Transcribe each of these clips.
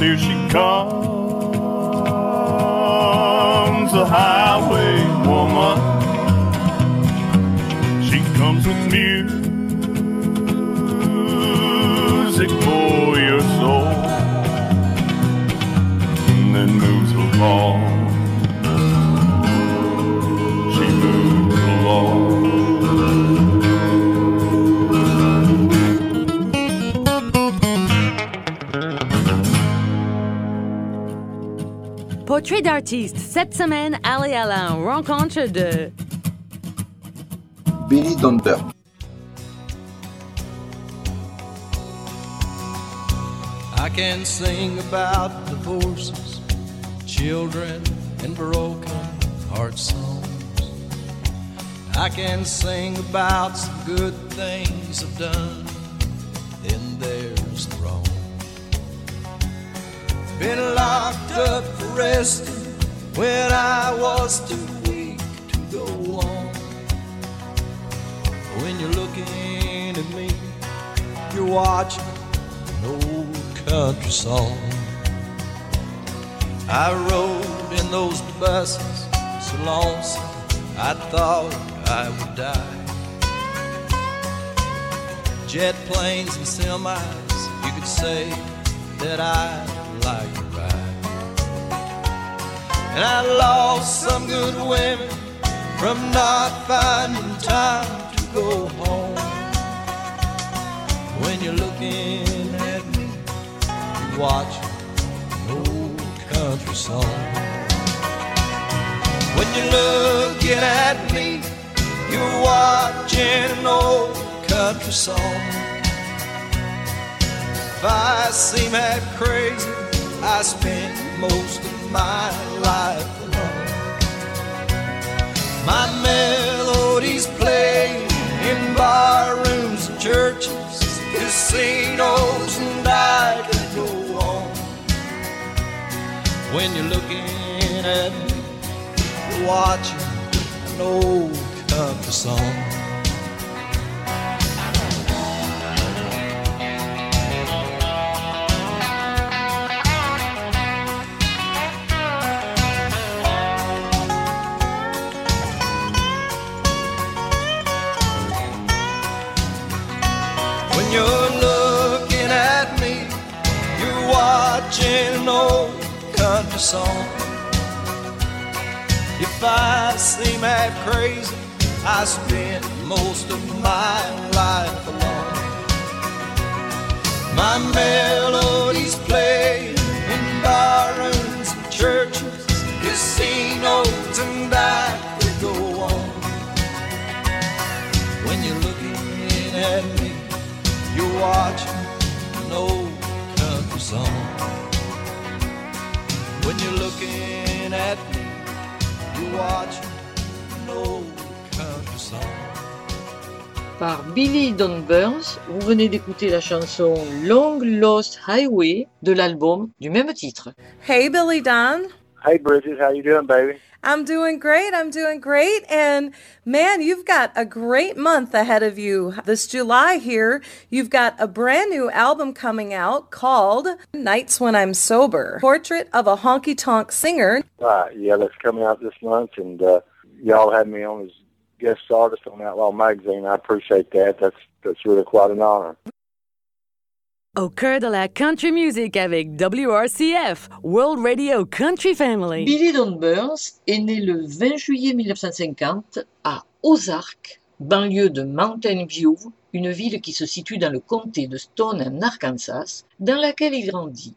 here she comes, a highway woman. She comes with Portrait d'artiste. Cette semaine, allez à la rencontre de Billy Donder. I can sing about divorces, children, and broken heart songs. I can sing about some good things I've done, Been locked up, arrested when I was too weak to go on. When you're looking at me, you're watching an old country song. I rode in those buses so lonesome I thought I would die. Jet planes and semis, you could say that I And I lost some good women from not finding time to go home. When you're looking at me, you're watching an old country song. When you're looking at me, you're watching an old country song. If I seem half crazy, I spent most of my life alone. My melodies play in bar rooms and churches, casinos, and I could go on. When you're looking at me, you're watching an old country song. Song. If I seem half crazy, I spent most of my life alone. My melodies play in barrooms and churches, casinos, Par Billy Don Burns, vous venez d'écouter la chanson Long Lost Highway de l'album du même titre. Hey, Billy Don. Hey, Bridget, how you doing, baby? I'm doing great. I'm doing great. And man, you've got a great month ahead of you. This July here, you've got a brand new album coming out called Nights When I'm Sober Portrait of a Honky Tonk Singer. Uh, yeah, that's coming out this month, and uh, y'all had me on as guest artist on Outlaw Magazine. I appreciate that. That's that's really quite an honor. Au cœur de la country music avec WRCF, World Radio Country Family. Billy Don Burns est né le 20 juillet 1950 à Ozark, banlieue de Mountain View, une ville qui se situe dans le comté de Stone en Arkansas, dans laquelle il grandit.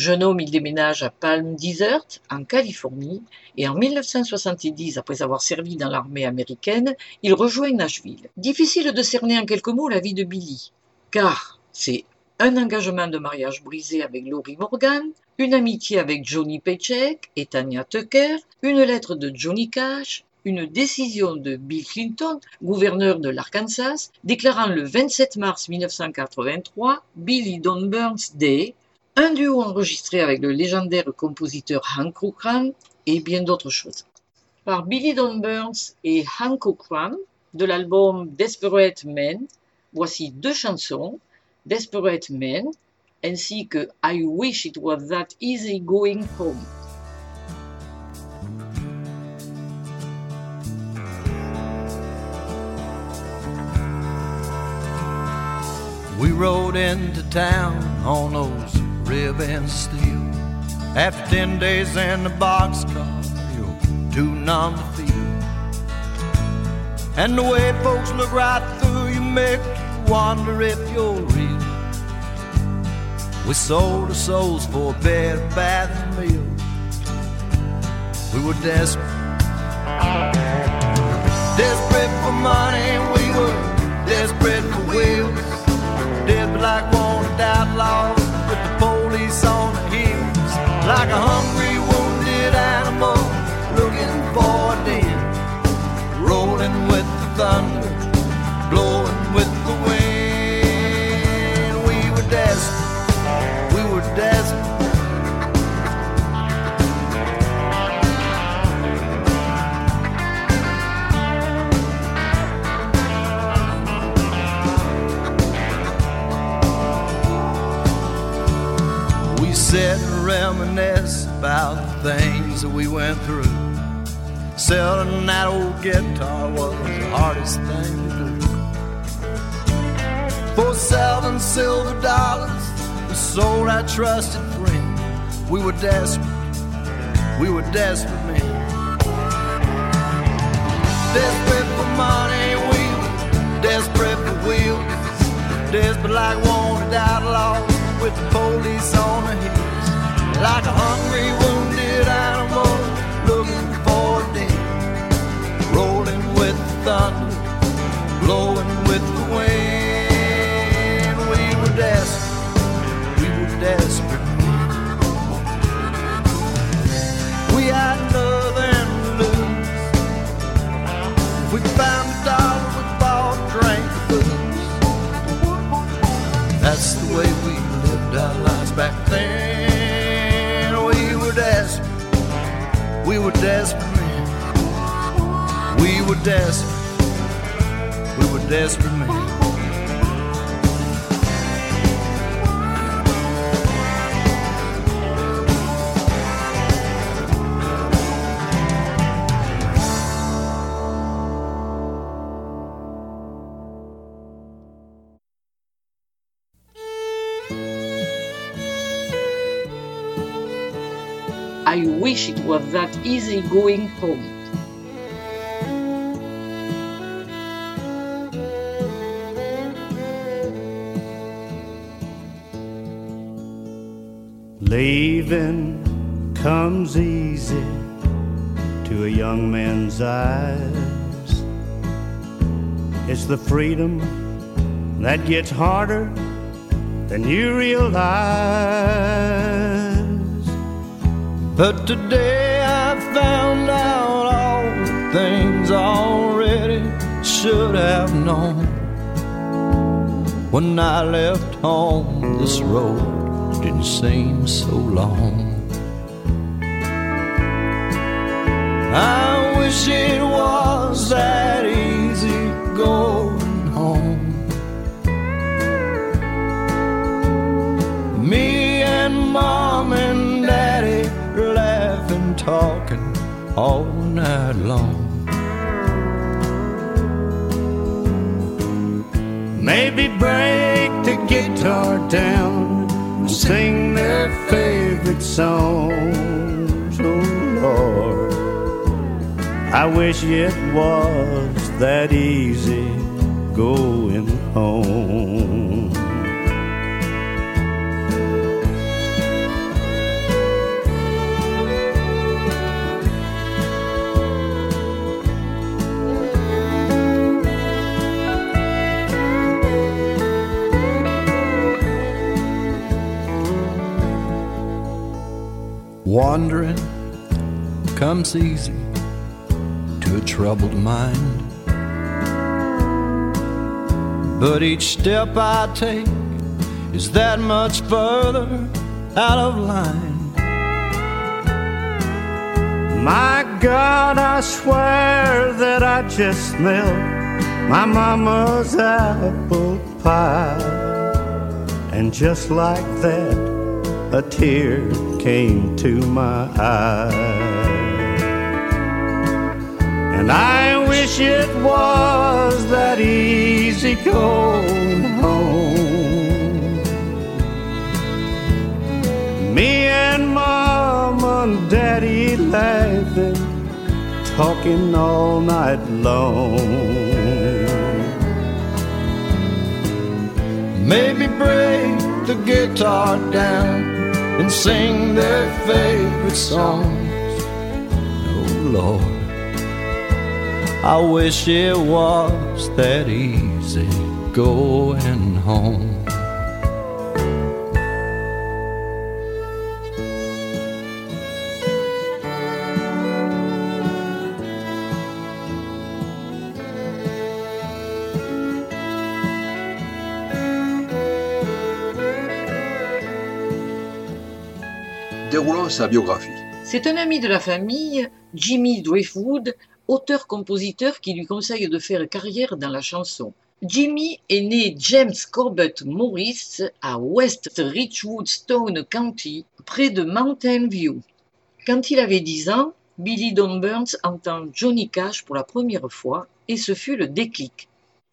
Jeune homme, il déménage à Palm Desert, en Californie, et en 1970, après avoir servi dans l'armée américaine, il rejoint Nashville. Difficile de cerner en quelques mots la vie de Billy, car c'est un engagement de mariage brisé avec Laurie Morgan, une amitié avec Johnny Paycheck et Tanya Tucker, une lettre de Johnny Cash, une décision de Bill Clinton, gouverneur de l'Arkansas, déclarant le 27 mars 1983 Billy Don Burns Day, un duo enregistré avec le légendaire compositeur Hank Cochran et bien d'autres choses. Par Billy Don Burns et Hank Cochran de l'album Desperate Men, voici deux chansons Desperate Men, ainsi que I Wish It Was That Easy Going Home. We rode into town on those ribbon steel. After ten days in the boxcar, you're too numb to feel. And the way folks look right through you make you wonder if you're real. We sold our souls for a bed, bath, and meal. We were desperate, desperate for money. We were desperate for wheels, desperate like wanted outlaws police on the heels, like a hungry, wounded animal looking for a den, rolling with the thunder, we went through. Selling that old guitar was the hardest thing to do. For seven silver dollars, we sold our trusted friend. We were desperate, we were desperate men. Desperate for money, we were desperate for wheels. Desperate like wanted outlaws with the police on the heels. Like a hungry, wounded animal That's the way we lived our lives back then. We were desperate. We were desperate. We were desperate. We were desperate I Wish It Was That Easy Going Home. Leaving comes easy to a young man's eyes. It's the freedom that gets harder than you realize. But today I found out all the things I already should have known. When I left home, this road didn't seem so long. I wish it was that easy going home. Me and laughing, talking all night long. Maybe break the guitar down and sing their favorite songs. Oh Lord, I wish it was that easy going home. Wandering comes easy to a troubled mind. But each step I take is that much further out of line. My God, I swear that I just smelled my mama's apple pie. And just like that, a tear came to my eye. And I wish it was that easy going home. Me and mom and daddy laughing, talking all night long. Maybe break the guitar down and sing their favorite songs. Oh Lord. I wish it was that easy going home. Biographie. C'est un ami de la famille, Jimmy Driftwood, auteur-compositeur qui lui conseille de faire carrière dans la chanson. Jimmy est né James Corbett Morris à West Richwood Stone County, près de Mountain View. Quand il avait 10 ans, Billy Don Burns entend Johnny Cash pour la première fois et ce fut le déclic.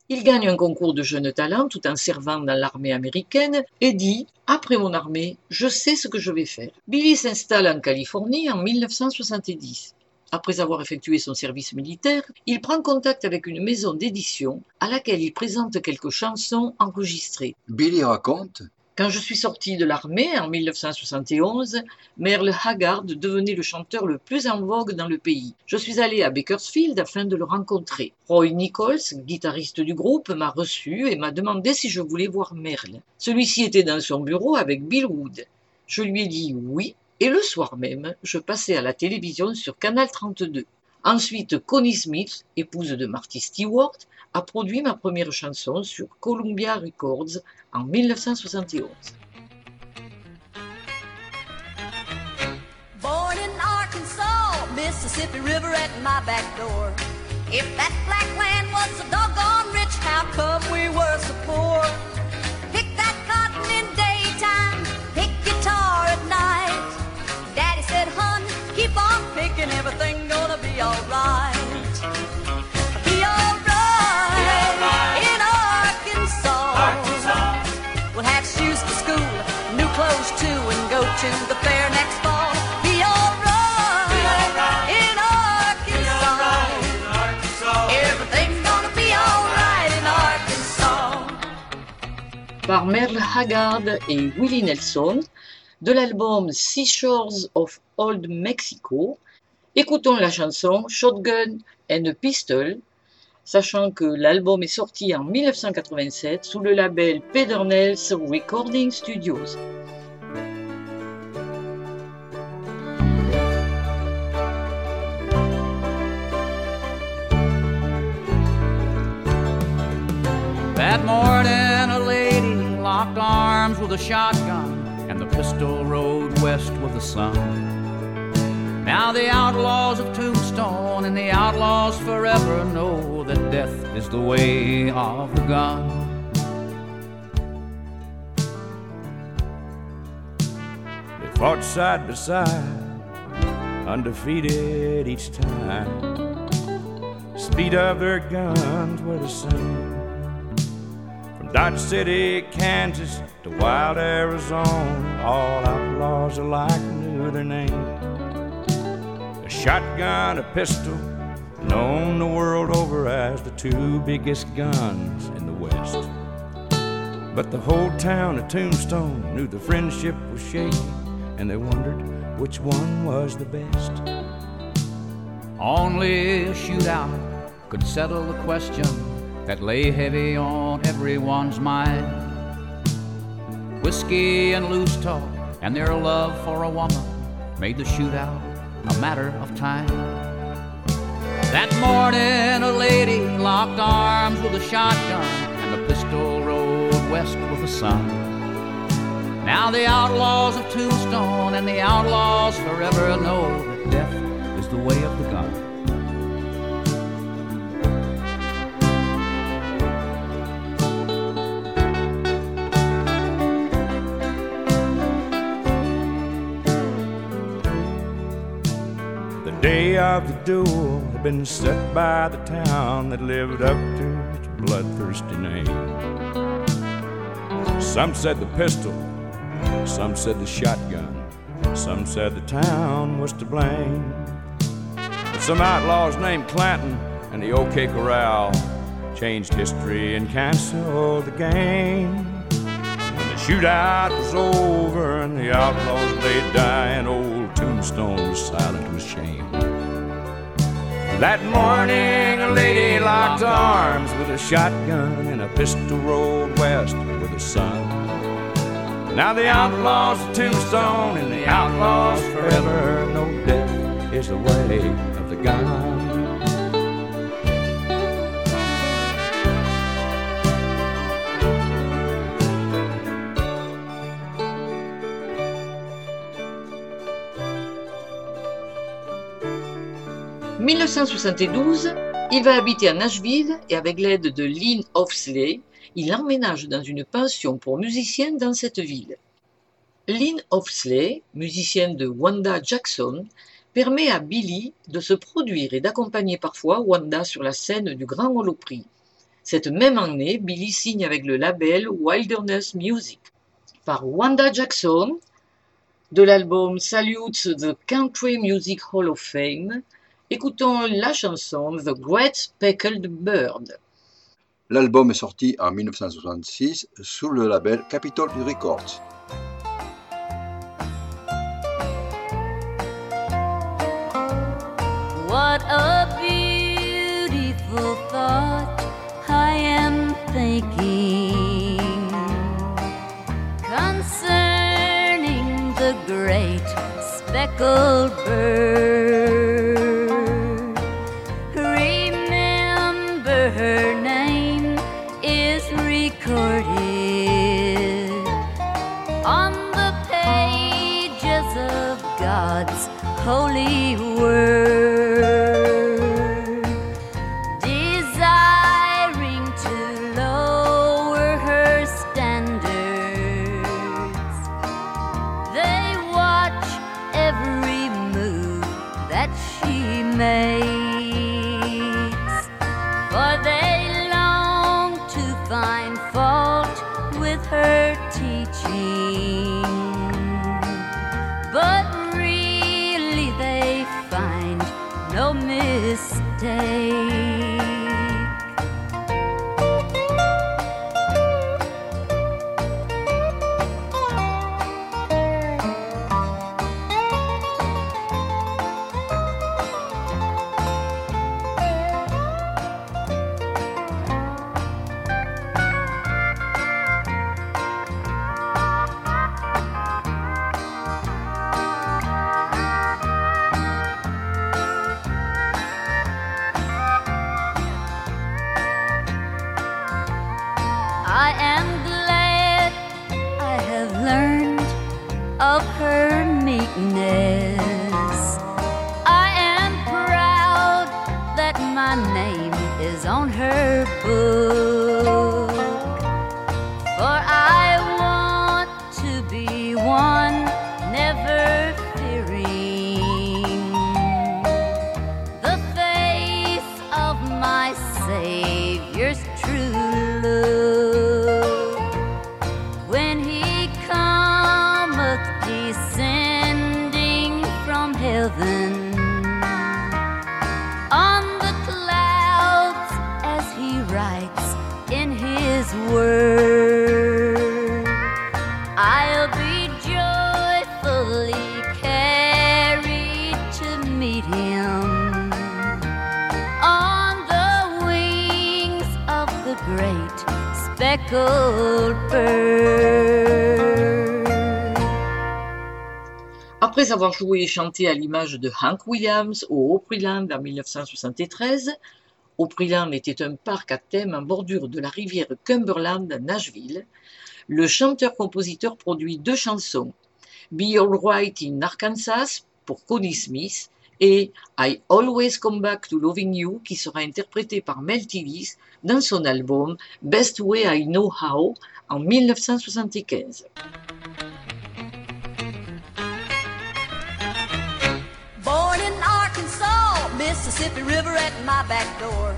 Il gagne un concours de jeunes talents tout en servant dans l'armée américaine et dit Après mon armée, je sais ce que je vais faire. Billy s'installe en Californie en 1970. Après avoir effectué son service militaire, il prend contact avec une maison d'édition à laquelle il présente quelques chansons enregistrées. Billy raconte Quand je suis sorti de l'armée en 1971, Merle Haggard devenait le chanteur le plus en vogue dans le pays. Je suis allé à Bakersfield afin de le rencontrer. Roy Nichols, guitariste du groupe, m'a reçu et m'a demandé si je voulais voir Merle. Celui-ci était dans son bureau avec Bill Wood. Je lui ai dit oui et le soir même, je passais à la télévision sur Canal 32. Ensuite, Connie Smith, épouse de Marty Stewart, a produit ma première chanson sur Columbia Records en 1971. Born in Arkansas, Mississippi River at my back door. If that black land was so doggone rich, how come we were so poor? Pick that cotton in daytime, pick guitar at night. Daddy said, hun, keep on picking, everything Par Merle Haggard et Willie Nelson, de l'album Seashores of Old Mexico, écoutons la chanson Shotgun and a Pistol, sachant que l'album est sorti en 1987 sous le label Pedernels Recording Studios. Now the outlaws of Tombstone and the outlaws forever know that death is the way of the gun. They fought side by side, undefeated each time. Speed of their guns were the same. From Dodge City, Kansas to wild Arizona, all outlaws alike knew their name. Shotgun, a pistol, known the world over as the two biggest guns in the West. But the whole town of Tombstone knew the friendship was shaky, and they wondered which one was the best. Only a shootout could settle the question that lay heavy on everyone's mind. Whiskey and loose talk and their love for a woman made the shootout a matter of time. That morning, a lady locked arms with a shotgun, and the pistol rode west with the sun. Now the outlaws of Tombstone and the outlaws forever know that death is the way of gun. of the duel had been set by the town that lived up to its bloodthirsty name. Some said the pistol, some said the shotgun, some said the town was to blame. But some outlaws named Clanton and the OK Corral changed history and canceled the game. Shootout was over and the outlaws lay dying, old Tombstone was silent with shame. That morning, a lady locked arms with a shotgun and a pistol rolled west with the sun. Now the outlaws of Tombstone and the outlaws forever. No death is the way of the gun. 1972, il va habiter à Nashville et avec l'aide de Lynn Hofsley, il emménage dans une pension pour musiciens dans cette ville. Lynn Hofsley, musicienne de Wanda Jackson, permet à Billy de se produire et d'accompagner parfois Wanda sur la scène du Grand Holoprix. Cette même année, Billy signe avec le label Wilderness Music. Par Wanda Jackson, de l'album Salutes the Country Music Hall of Fame, Écoutons la chanson The Great Speckled Bird. L'album est sorti en 1966 sous le label Capitol Records. What a beautiful thought I am thinking concerning the great speckled bird. Après avoir joué et chanté à l'image de Hank Williams au Opryland en 1973, Opryland était un parc à thème en bordure de la rivière Cumberland à Nashville. Le chanteur-compositeur produit deux chansons, Be Alright in Arkansas pour Connie Smith et I Always Come Back to Loving You qui sera interprété par Mel Tillis dans son album Best Way I Know How en 1975. Born in Arkansas, Mississippi River at my back door.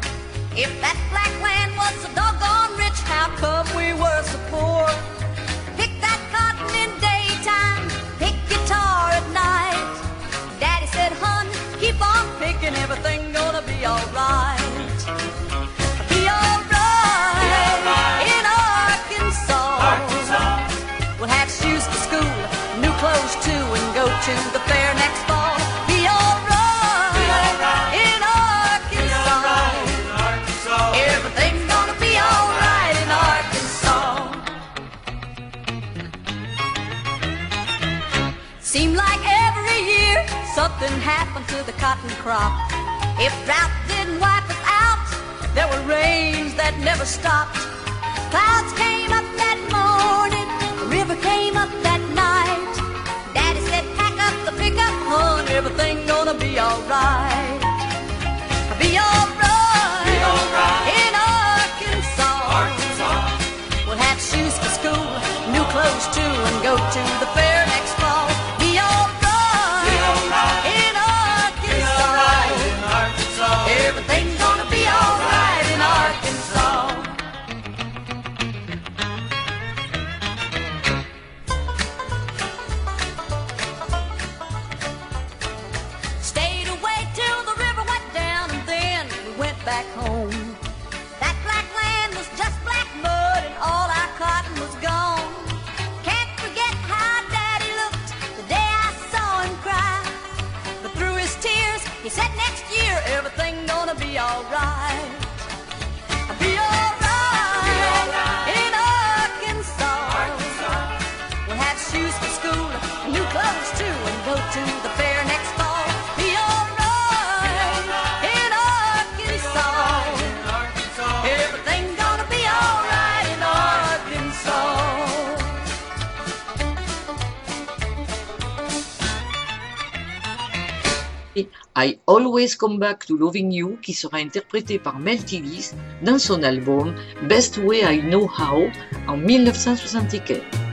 If that black land was so doggone rich, how come we were so poor? Pick that cotton in daytime. thinking everything gonna be alright. Be alright right. in Arkansas. Arkansas. We'll have shoes for school, new clothes too, and go to the fair. cotton crop. If drought didn't wipe us out, there were rains that never stopped. Clouds came I Always Come Back to Loving You, qui sera interprété par Mel Tillis dans son album Best Way I Know How en 1975.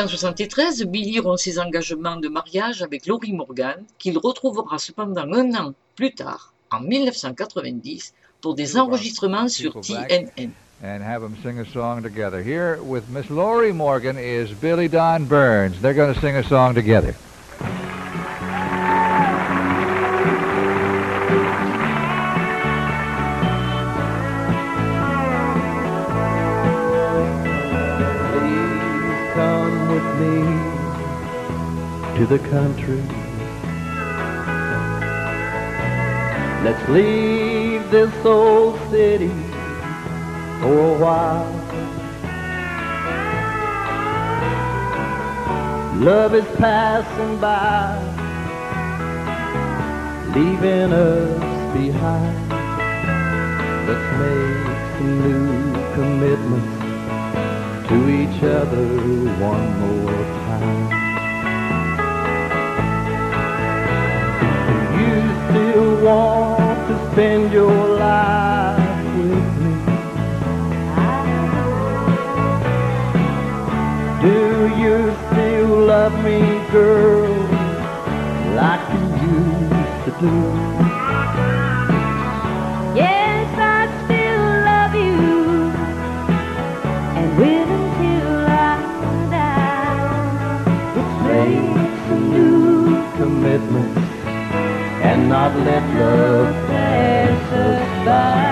1973, Billy rompt ses engagements de mariage avec Laurie Morgan, qu'il retrouvera cependant un an plus tard, en 1990, pour des enregistrements sur TNN. and have them sing a song together. Here with Miss Laurie Morgan is Billy Don Burns. They're going to sing a song together. To the country. Let's leave this old city for a while. Love is passing by, leaving us behind. Let's make some new commitments to each other one more time. Still want to spend your life with me? Do you still love me, girl, like you used to do? Not let love pass us by.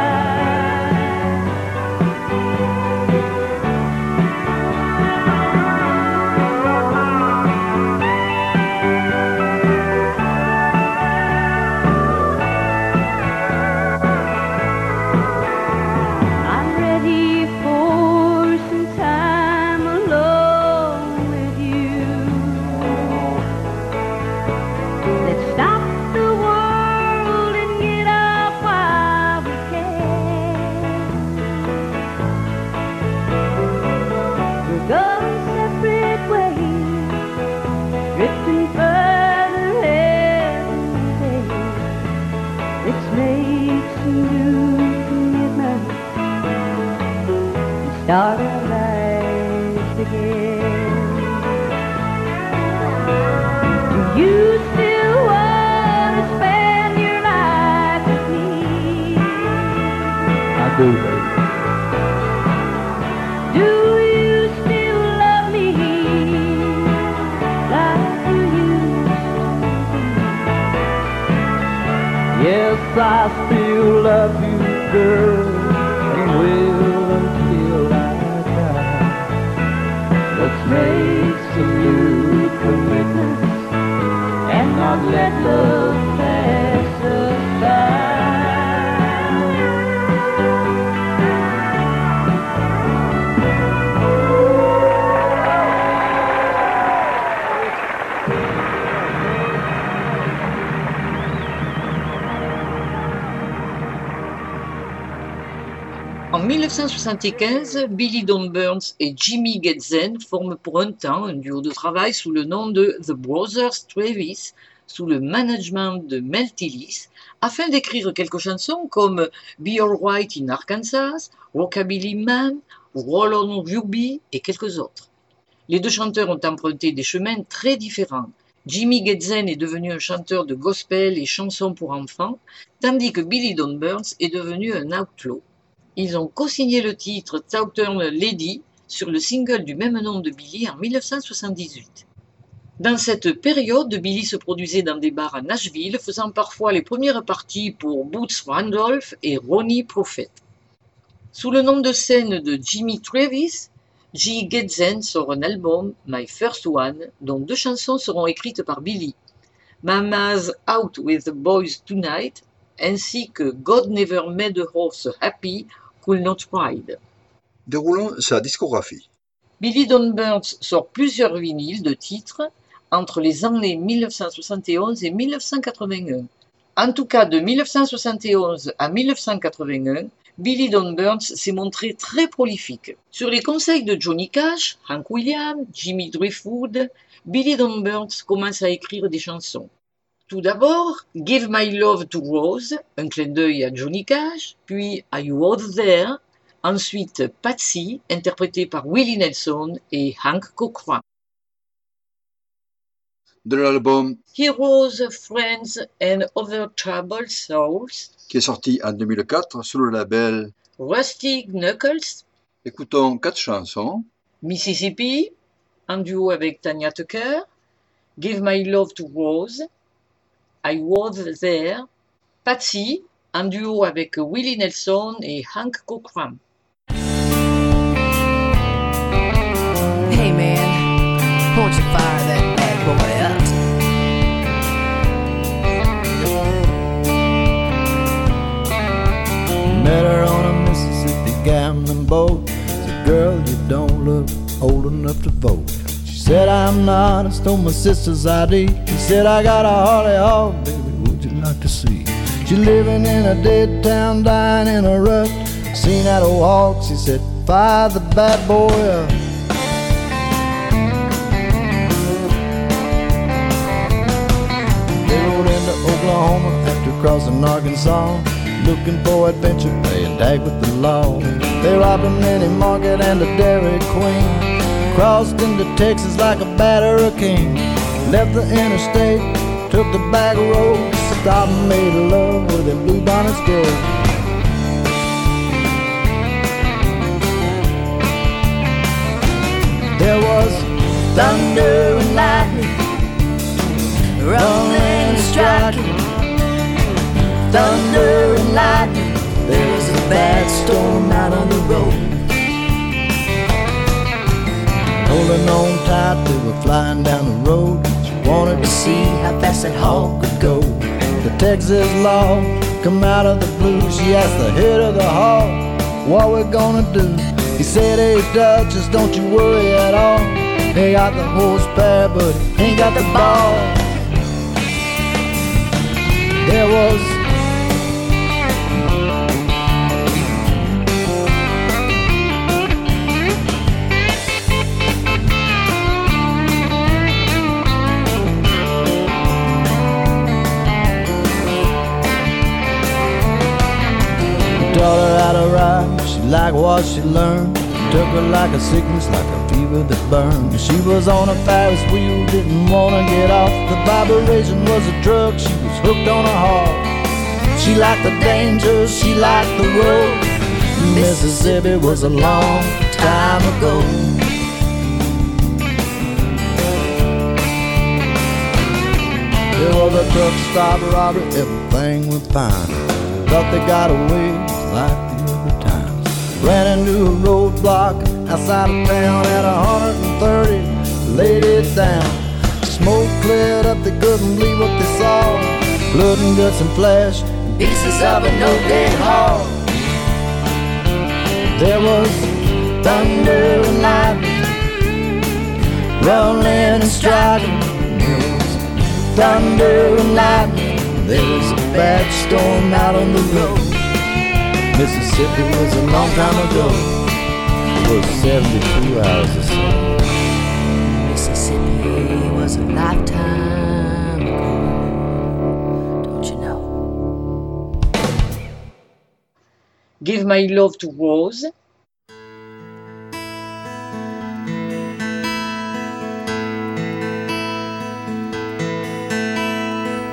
1975, Billy Don Burns et Jimmy Gedzen forment pour un temps un duo de travail sous le nom de The Brothers Travis, sous le management de Mel Tillis, afin d'écrire quelques chansons comme Be Alright in Arkansas, Rockabilly Man, Roll on Ruby et quelques autres. Les deux chanteurs ont emprunté des chemins très différents. Jimmy Gedzen est devenu un chanteur de gospel et chansons pour enfants, tandis que Billy Don Burns est devenu un outlaw. Ils ont co-signé le titre Southern Lady sur le single du même nom de Billy en 1978. Dans cette période, Billy se produisait dans des bars à Nashville, faisant parfois les premières parties pour Boots Randolph et Ronnie Prophet. Sous le nom de scène de Jimmy Travis, G. Gedzen sort un album, My First One, dont deux chansons seront écrites par Billy. Mama's Out with the Boys Tonight, ainsi que God Never Made a Horse Happy, Could Not Ride. Déroulons sa discographie. Billy Don Burns sort plusieurs vinyles de titres entre les années 1971 et 1981. En tout cas, de 1971 à 1981, Billy Don Burns s'est montré très prolifique. Sur les conseils de Johnny Cash, Hank Williams, Jimmy Driftwood, Billy Don Burns commence à écrire des chansons. Tout d'abord, Give My Love to Rose, un clin d'œil à Johnny Cash, puis Are You Out There, Ensuite, Patsy, interprétée par Willie Nelson et Hank Cochran. De l'album Heroes, Friends and Other Troubled Souls, qui est sorti en 2004 sous le label, Rusty Knuckles, écoutons quatre chansons. Mississippi, en duo avec Tanya Tucker, Give My Love to Rose, I Was There, Patsy, en duo avec Willie Nelson et Hank Cochran. Hey man, won't you fire that bad boy up? Met her on a Mississippi gambling boat. Said, girl, you don't look old enough to vote. She said, I'm not. I stole my sister's ID. He said, I got a Harley Hawk, baby. Would you like to see? She living in a dead town, dying in a rut. Seen that old walk. He said, fire the bad boy up. They rode into Oklahoma after crossing Arkansas, looking for adventure, playing tag with the law. They robbed a mini market and a Dairy Queen, crossed into Texas like a batter king. Left the interstate, took the back road, stopped and made love with a blue bonnets girl. There was thunder and lightning rolling and striking. Thunder and lightning. There was a bad storm out on the road. Holding on tight, they were flying down the road. She wanted to see how fast that hawk could go. The Texas law come out of the blue. She asked the head of the hawk, "What we gonna do?" He said, "Hey Duchess, don't you worry at all. He got the horsepower, but he ain't got the ball." There was like a sickness, like a fever that burned. She was on a Ferris wheel, didn't wanna get off. The vibration was a drug, she was hooked on a heart. She liked the danger, she liked the road. Mississippi was a long time ago. There was a truck stop robbery, everything went fine. Thought they got away like the other times. Ran into a roadblock outside of town at 130, laid it down. Smoke cleared up, they couldn't believe what they saw. Blood and guts and flesh, pieces of a no-dead hog. There was thunder and lightning, rolling and striking. There was thunder and lightning. There was a bad storm out on the road. Mississippi was a long time ago. It was 72 hours or so. Mississippi was a lifetime ago. Don't you know? Give My Love to Rose,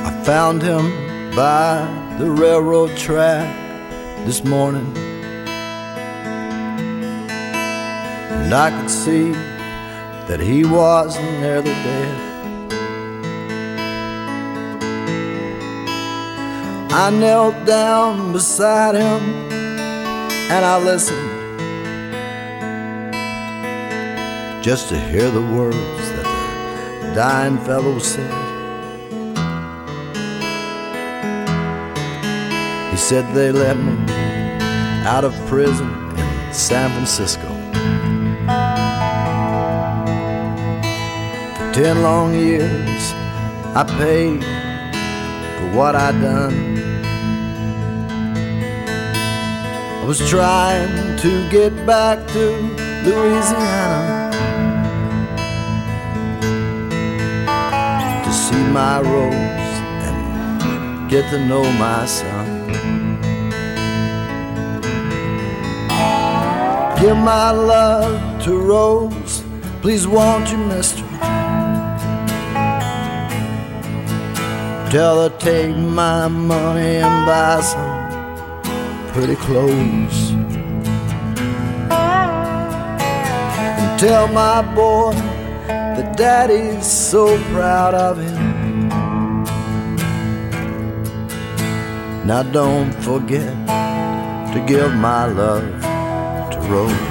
I found him by the railroad track this morning. And I could see that he wasn't nearly dead. I knelt down beside him and I listened just to hear the words that the dying fellow said. He said they let me out of prison in San Francisco. Ten long years, I paid for what I'd done. I was trying to get back to Louisiana to see my rose and get to know my son. Give my love to Rose, please won't you, mister? Tell her take my money and buy some pretty clothes. And tell my boy that daddy's so proud of him. Now don't forget to give my love to Rose.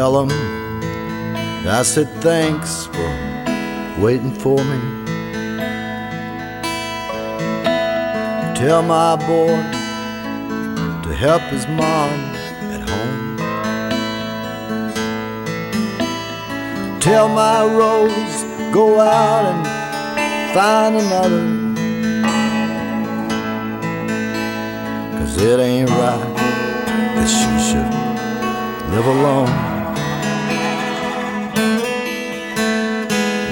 Tell I said thanks for waiting for me. Tell my boy to help his mom at home. Tell my Rose go out and find another. Cause it ain't right that she should live alone.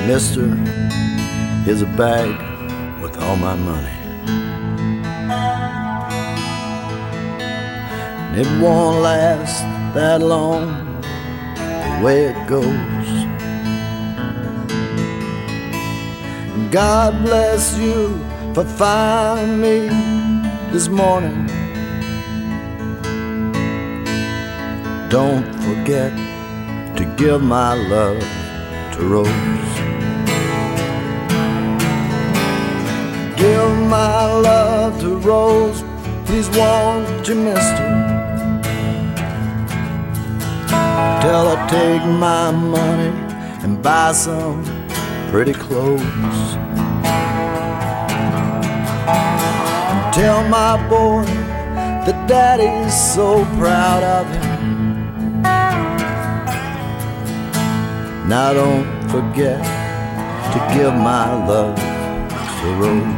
Mister, here's a bag with all my money. And it won't last that long the way it goes. God bless you for finding me this morning. Don't forget to give my love to Rose. My love to Rose, please won't you, mister? Tell her take my money and buy some pretty clothes. Tell my boy that daddy's so proud of him. Now don't forget to give my love to Rose.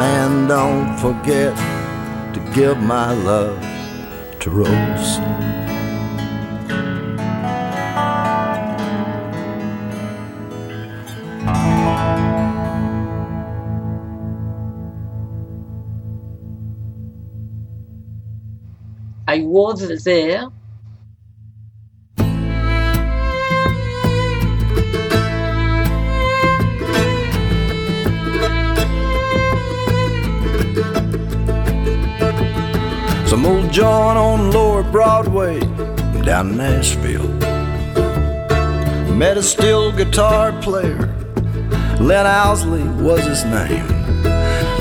Man, don't forget to give my love to Rose. I was there. John on Lower Broadway down in Nashville. Met a steel guitar player, Lynn Owsley was his name.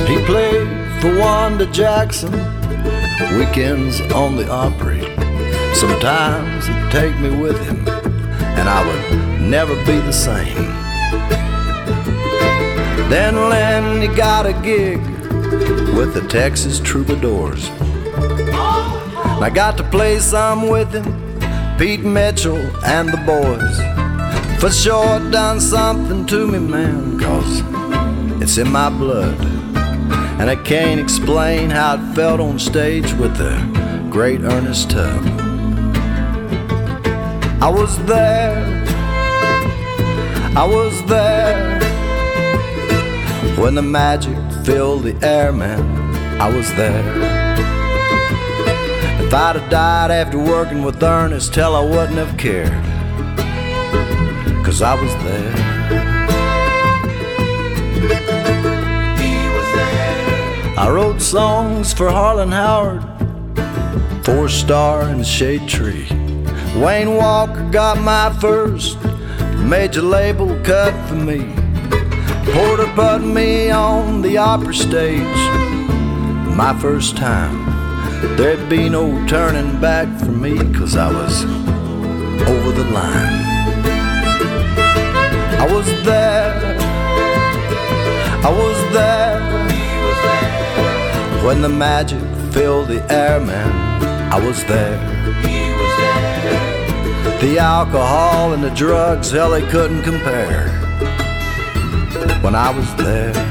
He played for Wanda Jackson, weekends on the Opry. Sometimes he'd take me with him, and I would never be the same. Then Lynn, he got a gig with the Texas Troubadours. And I got to play some with him, Pete Mitchell and the boys. For sure done something to me, man, cause it's in my blood. And I can't explain how it felt on stage with the great Ernest Tubb. I was there, I was there when the magic filled the air, man. I was there. If I'd have died after working with Ernest, hell, I wouldn't have cared. Cause I was there. I wrote songs for Harlan Howard, Four Star and Shade Tree. Wayne Walker got my first major label cut for me. Porter put me on the Opry stage, my first time. There'd be no turning back for me, cause I was over the line. I was there I was there when the magic filled the air, man. I was there. The alcohol and the drugs, hell, they couldn't compare. When I was there.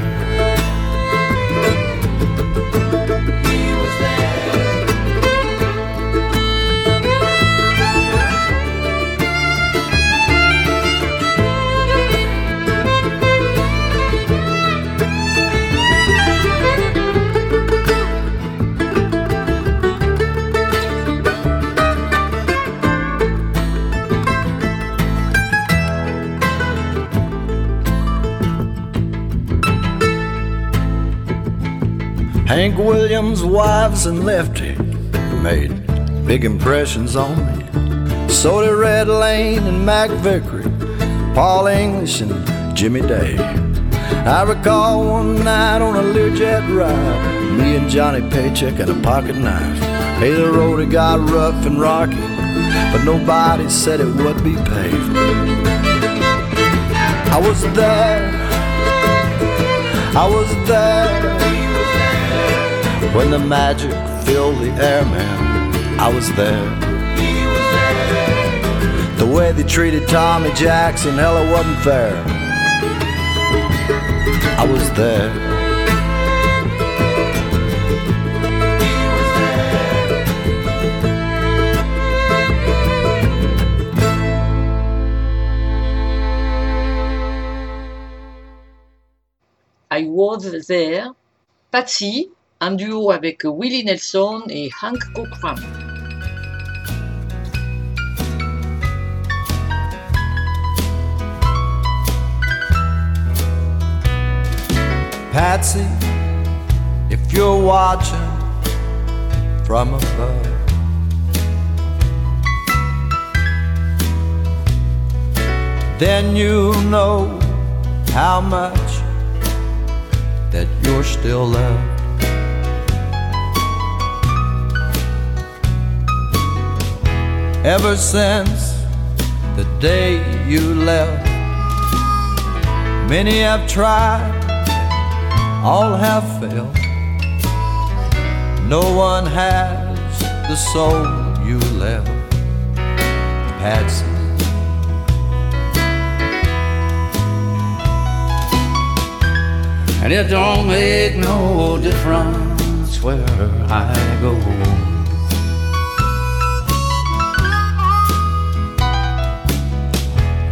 Hank Williams' wives and Lefty made big impressions on me. So did Red Lane and Mack Vickery, Paul English and Jimmy Day. I recall one night on a Learjet ride, me and Johnny Paycheck and a pocket knife. Hey, the road had got rough and rocky, but nobody said it would be paved. I was there, I was there when the magic filled the air, man. I was there. The way they treated Tommy Jackson, hell, it wasn't fair. I was there. I Was There, Patsy, en duo avec Willie Nelson et Hank Cochran. Patsy, if you're watching from above, then you know how much that you're still loved. Ever since the day you left, many have tried all have failed. No one has the soul you left, Patsy. And it don't make no difference where I go.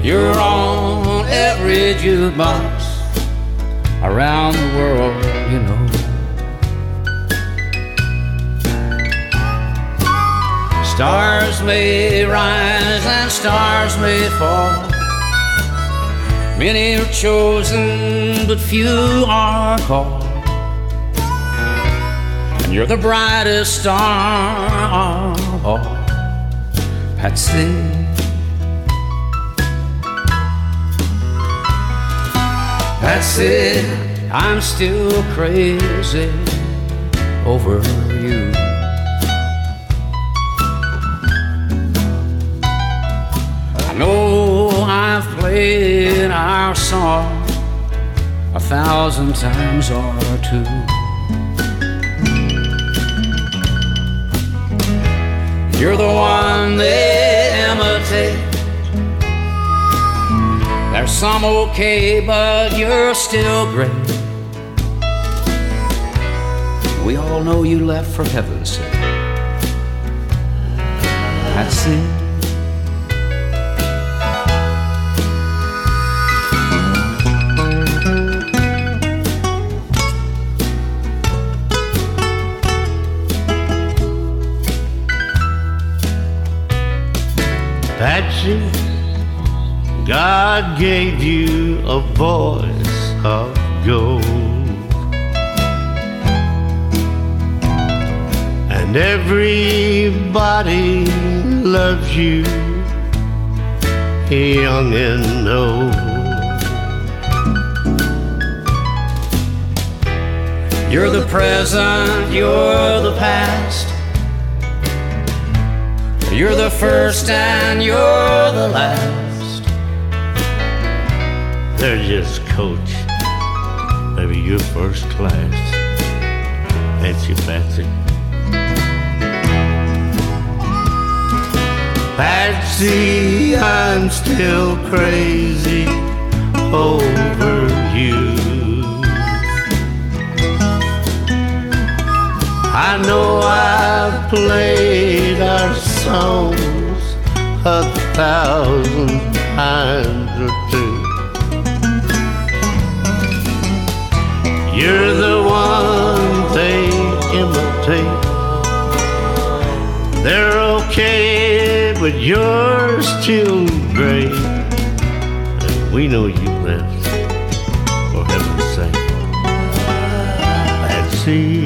You're on every jukebox around the world, you know. Stars may rise and stars may fall. Many are chosen, but few are called. And you're the brightest star of all. Patsy. That's it. I'm still crazy over you. I know I've played our song a thousand times or two. You're the one they imitate. There's some okay, but you're still great. We all know you left for heaven's sake. That's it. God gave you a voice of gold. And everybody loves you, young and old. You're the present, you're the past. You're the first and you're the last. They're just coach. Maybe you're first class. That's your Patsy. Patsy, I'm still crazy over you. I know I've played our songs a thousand times or two. You're the one they imitate. They're okay, but you're still great. And we know you left, for heaven's sake. Patsy.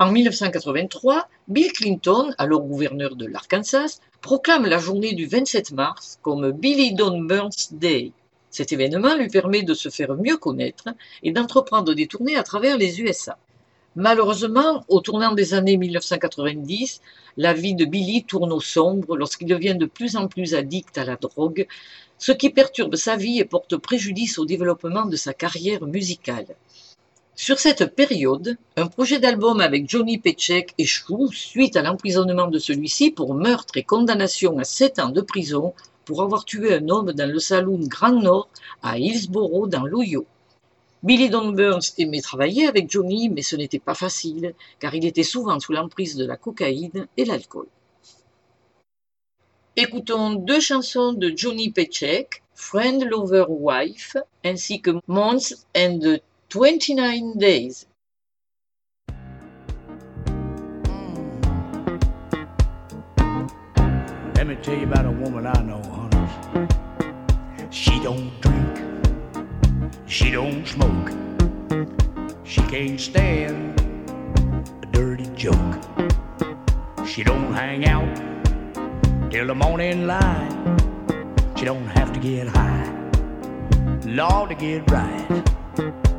En 1983, Bill Clinton, alors gouverneur de l'Arkansas, proclame la journée du 27 mars comme Billy Don Burns Day. Cet événement lui permet de se faire mieux connaître et d'entreprendre des tournées à travers les USA. Malheureusement, au tournant des années 1990, la vie de Billy tourne au sombre lorsqu'il devient de plus en plus addict à la drogue, ce qui perturbe sa vie et porte préjudice au développement de sa carrière musicale. Sur cette période, un projet d'album avec Johnny Paycheck échoue suite à l'emprisonnement de celui-ci pour meurtre et condamnation à 7 ans de prison pour avoir tué un homme dans le saloon Grand Nord à Hillsborough dans l'Ohio. Billy Don Burns aimait travailler avec Johnny, mais ce n'était pas facile, car il était souvent sous l'emprise de la cocaïne et l'alcool. Écoutons deux chansons de Johnny Paycheck, Friend Lover Wife, ainsi que Months and the 29 Days. Mm. Let me tell you about a woman I know, hunters. She don't drink. She don't smoke. She can't stand a dirty joke. She don't hang out till the morning light. She don't have to get high. Law to get right.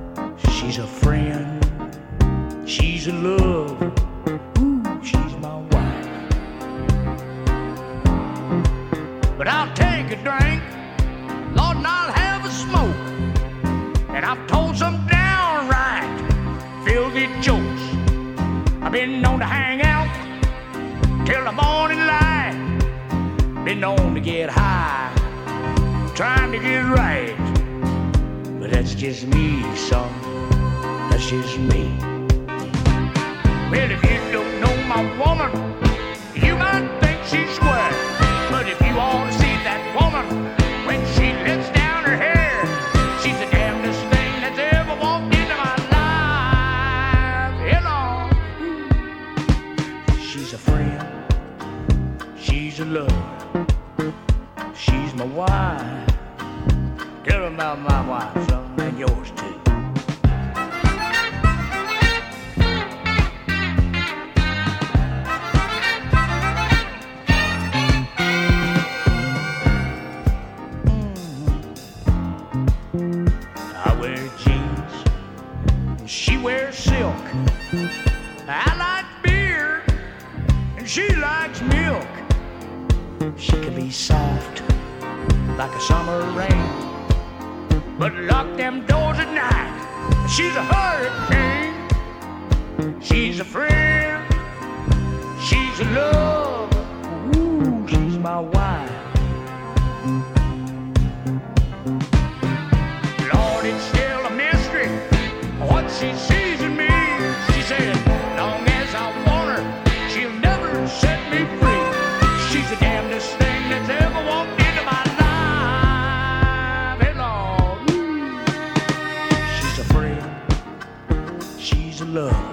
She's a friend. She's a love. Ooh, she's my wife. But I'll take a drink, Lord, and I'll have a smoke. And I've told some downright filthy jokes. I've been known to hang out till the morning light. Been known to get high, trying to get right. But that's just me, son. Just me. Well, if you don't know my woman, you might think she's square. But if you want to see that woman when she lets down her hair, she's the damnedest thing that's ever walked into my life. Hello. She's a friend. She's a lover. She's my wife. Tell her about my wife, She's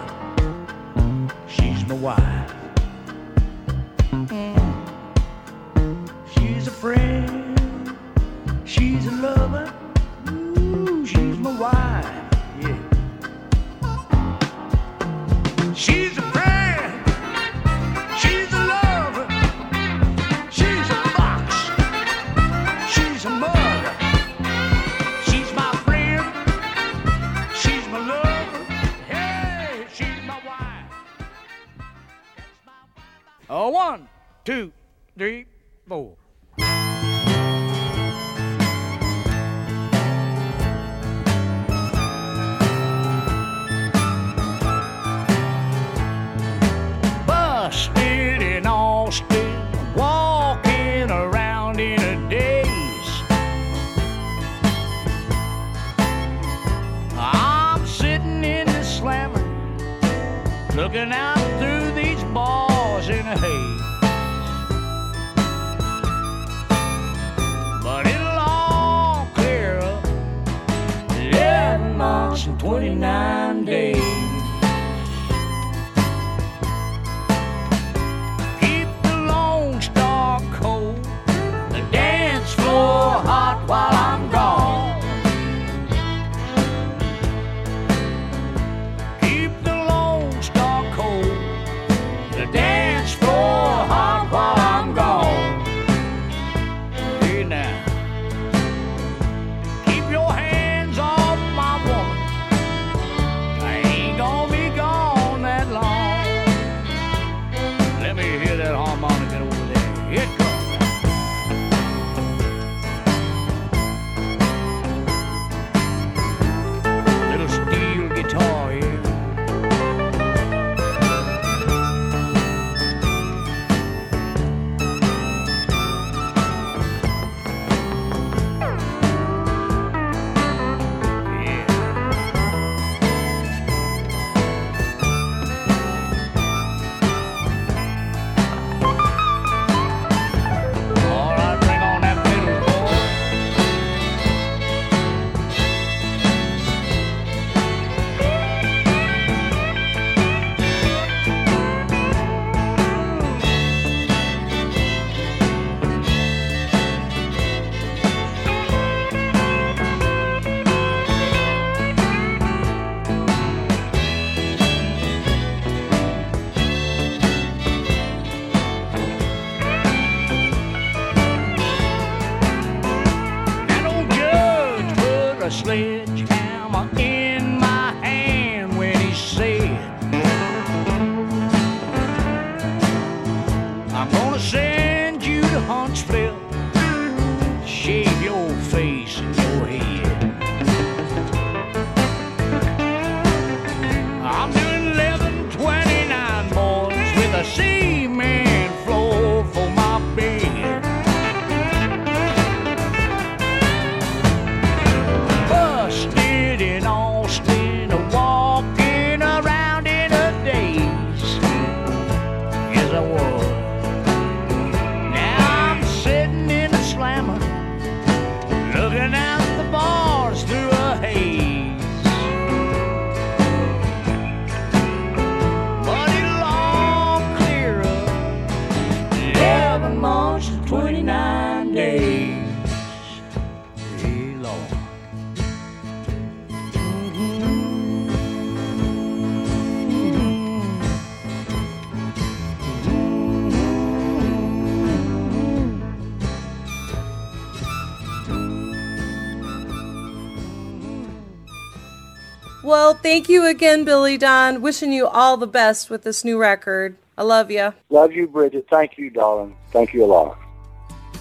Thank you again, Billy Don. Wishing you all the best with this new record. I love you. Love you, Bridget. Thank you, darling. Thank you a lot.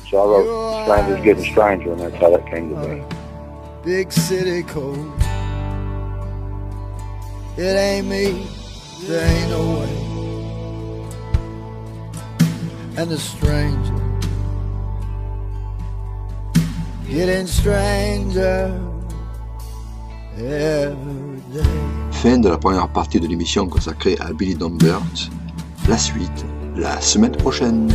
So I wrote Stranger's Getting Stranger, and that's how that came to be. Big city cold. It ain't me, there ain't no way. And the stranger getting stranger Yeah. Fin de la première partie de l'émission consacrée à Billy Dumbert. La suite, la semaine prochaine.